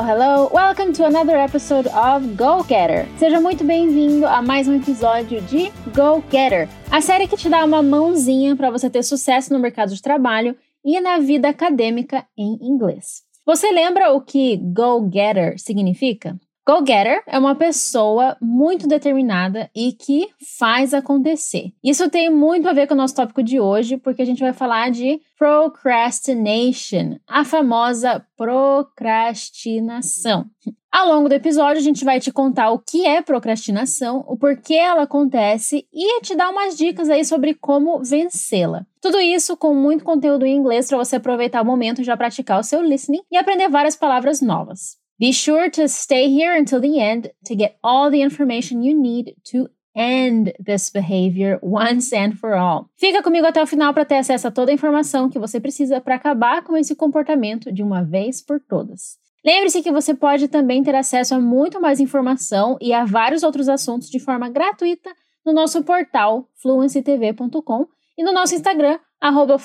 Hello, hello! Welcome to another episode of Go Getter. Seja muito bem-vindo a mais um episódio de Go Getter, a série que te dá uma mãozinha para você ter sucesso no mercado de trabalho e na vida acadêmica em inglês. Você lembra o que Go Getter significa? Go-getter é uma pessoa muito determinada e que faz acontecer. Isso tem muito a ver com o nosso tópico de hoje, porque a gente vai falar de procrastination, a famosa procrastinação. Ao longo do episódio, a gente vai te contar o que é procrastinação, o porquê ela acontece e te dar umas dicas aí sobre como vencê-la. Tudo isso com muito conteúdo em inglês para você aproveitar o momento e já praticar o seu listening e aprender várias palavras novas. Be sure to stay here until the end to get all the information you need to end this behavior once and for all. Fica comigo até o final para ter acesso a toda a informação que você precisa para acabar com esse comportamento de uma vez por todas. Lembre-se que você pode também ter acesso a muito mais informação e a vários outros assuntos de forma gratuita no nosso portal fluencytv.com e no nosso Instagram, arroba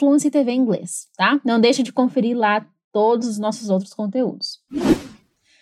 tá? Não deixe de conferir lá todos os nossos outros conteúdos.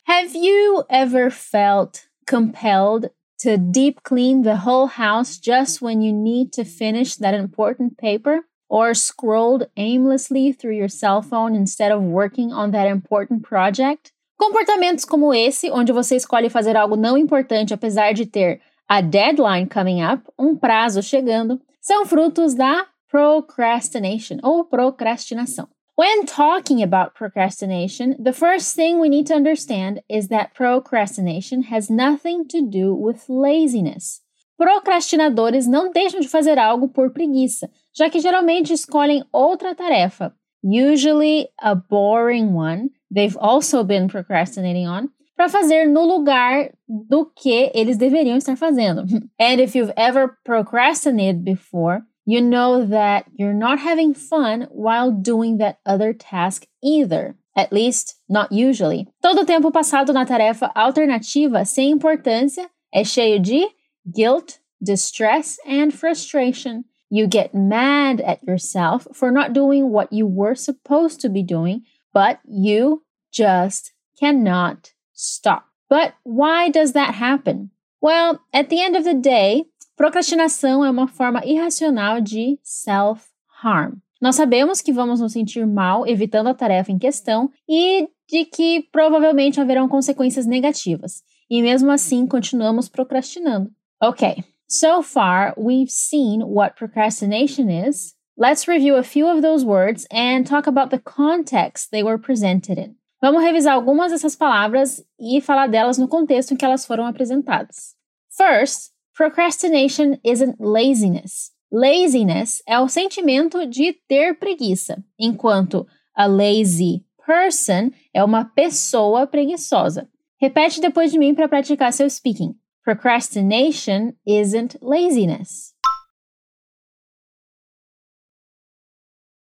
Have you ever felt compelled to deep clean the whole house just when you need to finish that important paper? Or scrolled aimlessly through your cell phone instead of working on that important project? Comportamentos como esse, onde você escolhe fazer algo não importante apesar de ter a deadline coming up, um prazo chegando, são frutos da procrastination ou procrastinação. When talking about procrastination, the first thing we need to understand is that procrastination has nothing to do with laziness. Procrastinadores não deixam de fazer algo por preguiça, já que geralmente escolhem outra tarefa, usually a boring one, they've also been procrastinating on, para fazer no lugar do que eles deveriam estar fazendo. And if you've ever procrastinated before, you know that you're not having fun while doing that other task either. At least, not usually. Todo tempo passado na tarefa alternativa sem importância é cheio de guilt, distress, and frustration. You get mad at yourself for not doing what you were supposed to be doing, but you just cannot stop. But why does that happen? Well, at the end of the day, Procrastinação é uma forma irracional de self-harm. Nós sabemos que vamos nos sentir mal evitando a tarefa em questão e de que provavelmente haverão consequências negativas. E mesmo assim, continuamos procrastinando. Ok, so far we've seen what procrastination is. Let's review a few of those words and talk about the context they were presented in. Vamos revisar algumas dessas palavras e falar delas no contexto em que elas foram apresentadas. First, Procrastination isn't laziness. Laziness é o sentimento de ter preguiça, enquanto a lazy person é uma pessoa preguiçosa. Repete depois de mim para praticar seu speaking. Procrastination isn't laziness.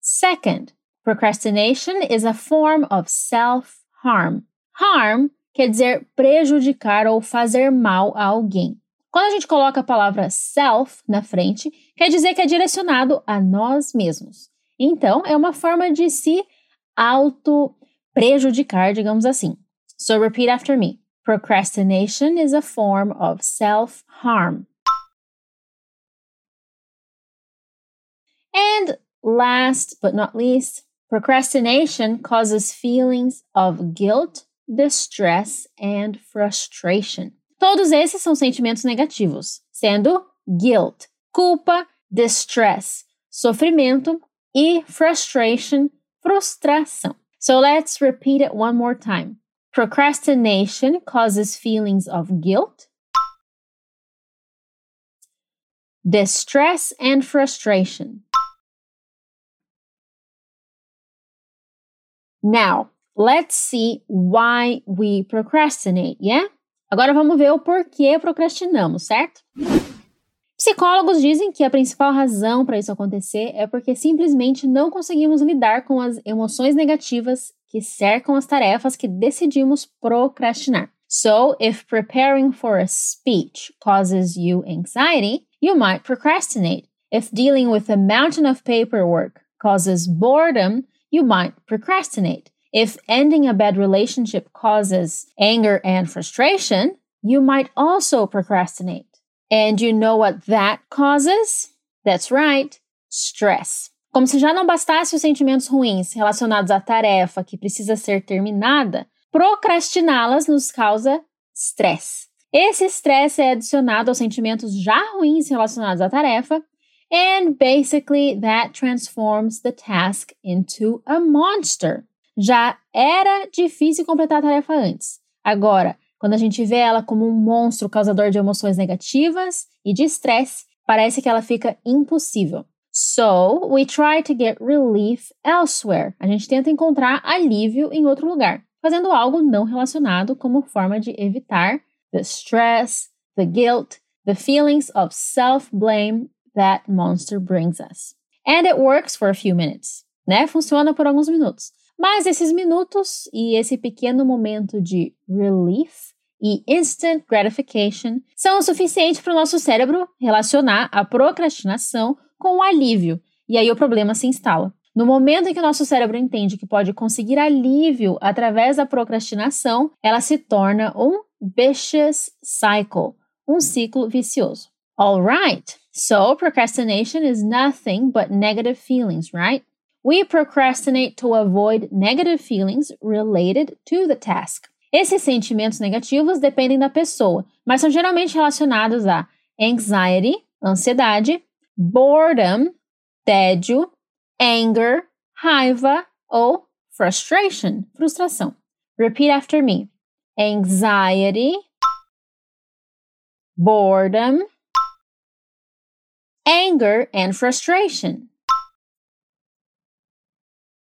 Second, procrastination is a form of self-harm. Harm quer dizer prejudicar ou fazer mal a alguém. Quando a gente coloca a palavra self na frente, quer dizer que é direcionado a nós mesmos. Então, é uma forma de se auto prejudicar, digamos assim. So repeat after me. Procrastination is a form of self-harm. And last but not least, procrastination causes feelings of guilt, distress, and frustration. Todos esses são sentimentos negativos, sendo guilt, culpa, distress, sofrimento e frustration, frustração. So let's repeat it one more time. Procrastination causes feelings of guilt, distress, and frustration. Now, let's see why we procrastinate, yeah? Agora vamos ver o porquê procrastinamos, certo? Psicólogos dizem que a principal razão para isso acontecer é porque simplesmente não conseguimos lidar com as emoções negativas que cercam as tarefas que decidimos procrastinar. So, if preparing for a speech causes you anxiety, you might procrastinate. If dealing with a mountain of paperwork causes boredom, you might procrastinate. If ending a bad relationship causes anger and frustration, you might also procrastinate. And you know what that causes? That's right, stress. Como se já não bastasse os sentimentos ruins relacionados à tarefa que precisa ser terminada, procrastiná-las nos causa stress. Esse estresse é adicionado aos sentimentos já ruins relacionados à tarefa, and basically that transforms the task into a monster. Já era difícil completar a tarefa antes. Agora, quando a gente vê ela como um monstro causador de emoções negativas e de estresse, parece que ela fica impossível. So, we try to get relief elsewhere. A gente tenta encontrar alívio em outro lugar, fazendo algo não relacionado como forma de evitar the stress, the guilt, the feelings of self-blame that monster brings us. And it works for a few minutes, né? Funciona por alguns minutos. Mas esses minutos e esse pequeno momento de relief e instant gratification são o suficiente para o nosso cérebro relacionar a procrastinação com o alívio, e aí o problema se instala. No momento em que o nosso cérebro entende que pode conseguir alívio através da procrastinação, ela se torna um vicious cycle, um ciclo vicioso. Alright, so procrastination is nothing but negative feelings, right? We procrastinate to avoid negative feelings related to the task. Esses sentimentos negativos dependem da pessoa, mas são geralmente relacionados a anxiety, ansiedade, boredom, tédio, anger, raiva ou frustration, frustração. Repeat after me. Anxiety, boredom, anger and frustration.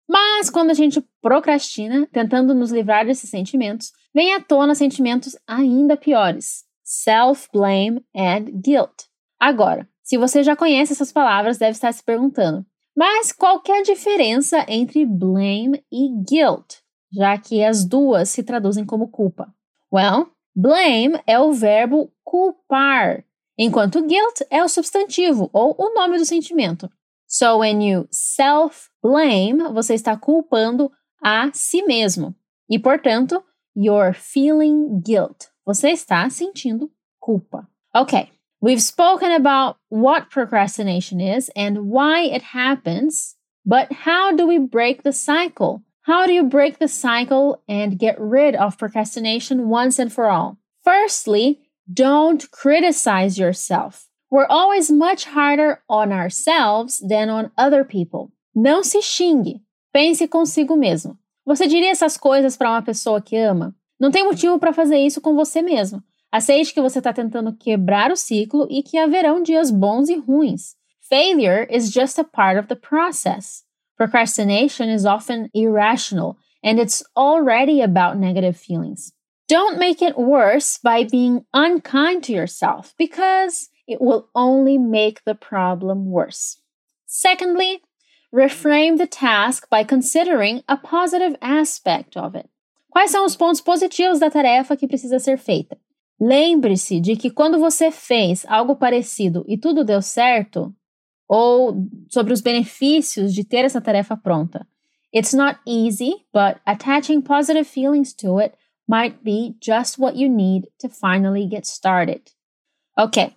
Mas quando a gente procrastina, tentando nos livrar desses sentimentos, vem à tona sentimentos ainda piores: self-blame and guilt. Agora, se você já conhece essas palavras, deve estar se perguntando: mas qual é a diferença entre blame e guilt, já que as duas se traduzem como culpa? Well, blame é o verbo culpar, enquanto guilt é o substantivo ou o nome do sentimento. So when you self-blame, você está culpando a si mesmo. E, portanto, you're feeling guilt. Você está sentindo culpa. Ok, we've spoken about what procrastination is and why it happens, but how do we break the cycle? How do you break the cycle and get rid of procrastination once and for all? Firstly, don't criticize yourself. We're always much harder on ourselves than on other people. Não se xingue. Pense consigo mesmo. Você diria essas coisas para uma pessoa que ama? Não tem motivo para fazer isso com você mesmo. Aceite que você está tentando quebrar o ciclo e que haverão dias bons e ruins. Failure is just a part of the process. Procrastination is often irrational and it's already about negative feelings. Don't make it worse by being unkind to yourself because it will only make the problem worse. Secondly, reframe the task by considering a positive aspect of it. Quais são os pontos positivos da tarefa que precisa ser feita? Lembre-se de que quando você fez algo parecido e tudo deu certo, ou sobre os benefícios de ter essa tarefa pronta. It's not easy, but attaching positive feelings to it might be just what you need to finally get started. Okay,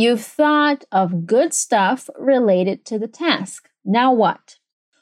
You've thought of good stuff related to the task. Now what?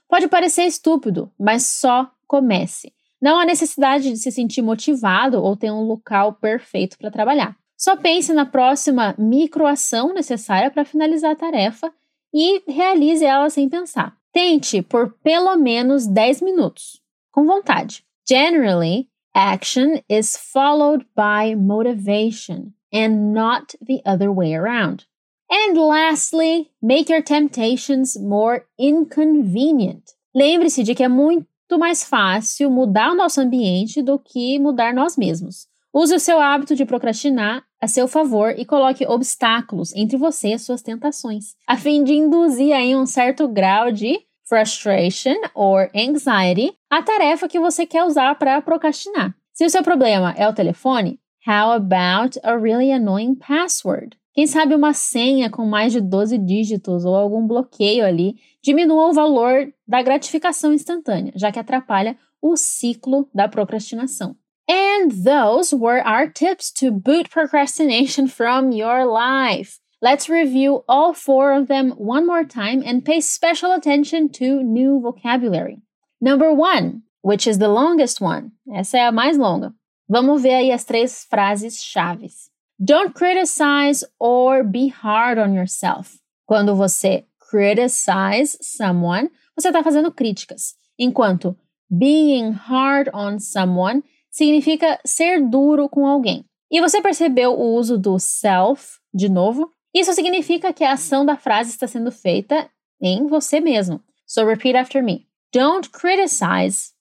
Pode parecer estúpido, mas só comece. Não há necessidade de se sentir motivado ou ter um local perfeito para trabalhar. Só pense na próxima microação necessária para finalizar a tarefa e realize ela sem pensar. Tente por pelo menos 10 minutos, com vontade. Generally, action is followed by motivation and not the other way around. And lastly, make your temptations more inconvenient. Lembre-se de que é muito mais fácil mudar o nosso ambiente do que mudar nós mesmos. Use o seu hábito de procrastinar a seu favor e coloque obstáculos entre você e suas tentações, a fim de induzir aí um certo grau de frustration or anxiety à tarefa que você quer usar para procrastinar. Se o seu problema é o telefone, How about a really annoying password? Quem sabe uma senha com mais de 12 dígitos ou algum bloqueio ali diminua o valor da gratificação instantânea, já que atrapalha o ciclo da procrastinação. And those were our tips to boot procrastination from your life. Let's review all four of them one more time and pay special attention to new vocabulary. Number one, which is the longest one. Essa é a mais longa. Vamos ver aí as três frases chaves. Don't criticize or be hard on yourself. Quando você criticize someone, você está fazendo críticas. Enquanto being hard on someone significa ser duro com alguém. E você percebeu o uso do self de novo? Isso significa que a ação da frase está sendo feita em você mesmo. So repeat after me. Don't criticize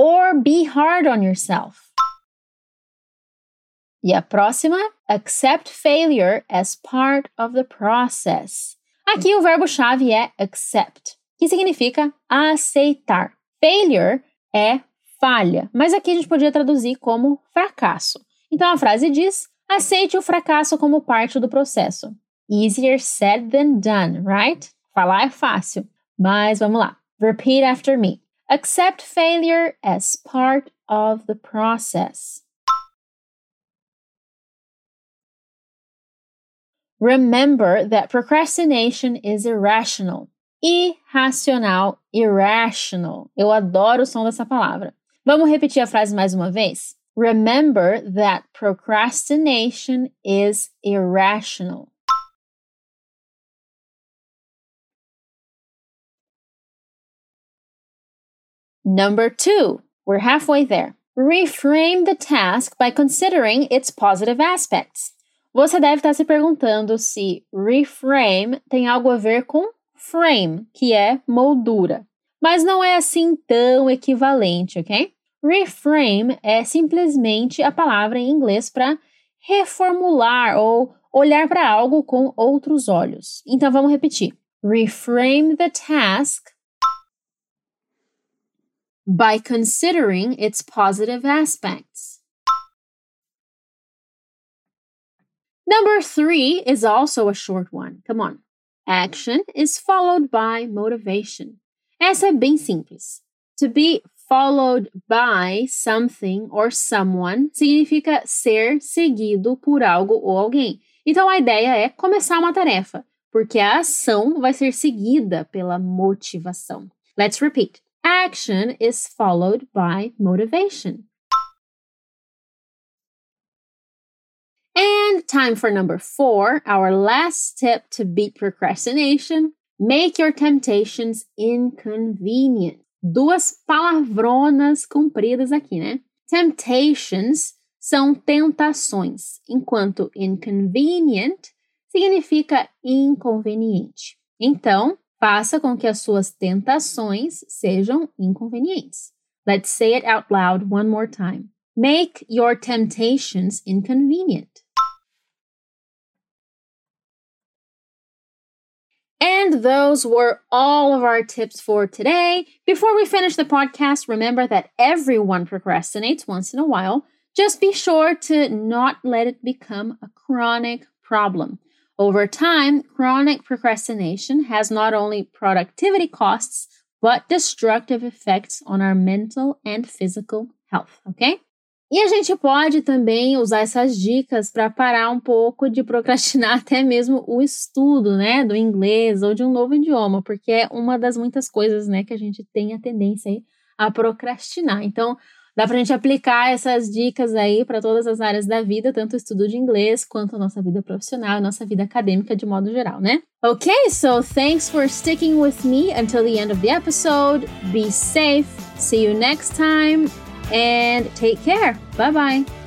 or be hard on yourself. E a próxima, accept failure as part of the process. Aqui o verbo-chave é accept, que significa aceitar. Failure é falha, mas aqui a gente podia traduzir como fracasso. Então a frase diz: aceite o fracasso como parte do processo. Easier said than done, right? Falar é fácil, mas vamos lá. Repeat after me. Accept failure as part of the process. Remember that procrastination is irrational. Irracional, irrational. Eu adoro o som dessa palavra. Vamos repetir a frase mais uma vez? Remember that procrastination is irrational. Number two, we're halfway there. Reframe the task by considering its positive aspects. Você deve estar se perguntando se reframe tem algo a ver com frame, que é moldura. Mas não é assim tão equivalente, ok? Reframe é simplesmente a palavra em inglês para reformular ou olhar para algo com outros olhos. Então vamos repetir. Reframe the task by considering its positive aspects. Number three is also a short one. Come on. Action is followed by motivation. Essa é bem simples. To be followed by something or someone significa ser seguido por algo ou alguém. Então a ideia é começar uma tarefa, porque a ação vai ser seguida pela motivação. Let's repeat. Action is followed by motivation. And time for number four, our last tip to beat procrastination make your temptations inconvenient. Duas palavronas compridas aqui, né? Temptations são tentações, enquanto inconvenient significa inconveniente. Então, faça com que as suas tentações sejam inconvenientes. Let's say it out loud one more time. Make your temptations inconvenient. And those were all of our tips for today. Before we finish the podcast, remember that everyone procrastinates once in a while. Just be sure to not let it become a chronic problem. Over time, chronic procrastination has not only productivity costs, but destructive effects on our mental and physical health, okay? E a gente pode também usar essas dicas para parar um pouco de procrastinar até mesmo o estudo, né, do inglês ou de um novo idioma, porque é uma das muitas coisas, né, que a gente tem a tendência a procrastinar. Então, dá para a gente aplicar essas dicas aí para todas as áreas da vida, tanto o estudo de inglês quanto a nossa vida profissional, a nossa vida acadêmica de modo geral, né? Okay, so thanks for sticking with me until the end of the episode. Be safe. See you next time. and take care. Bye bye.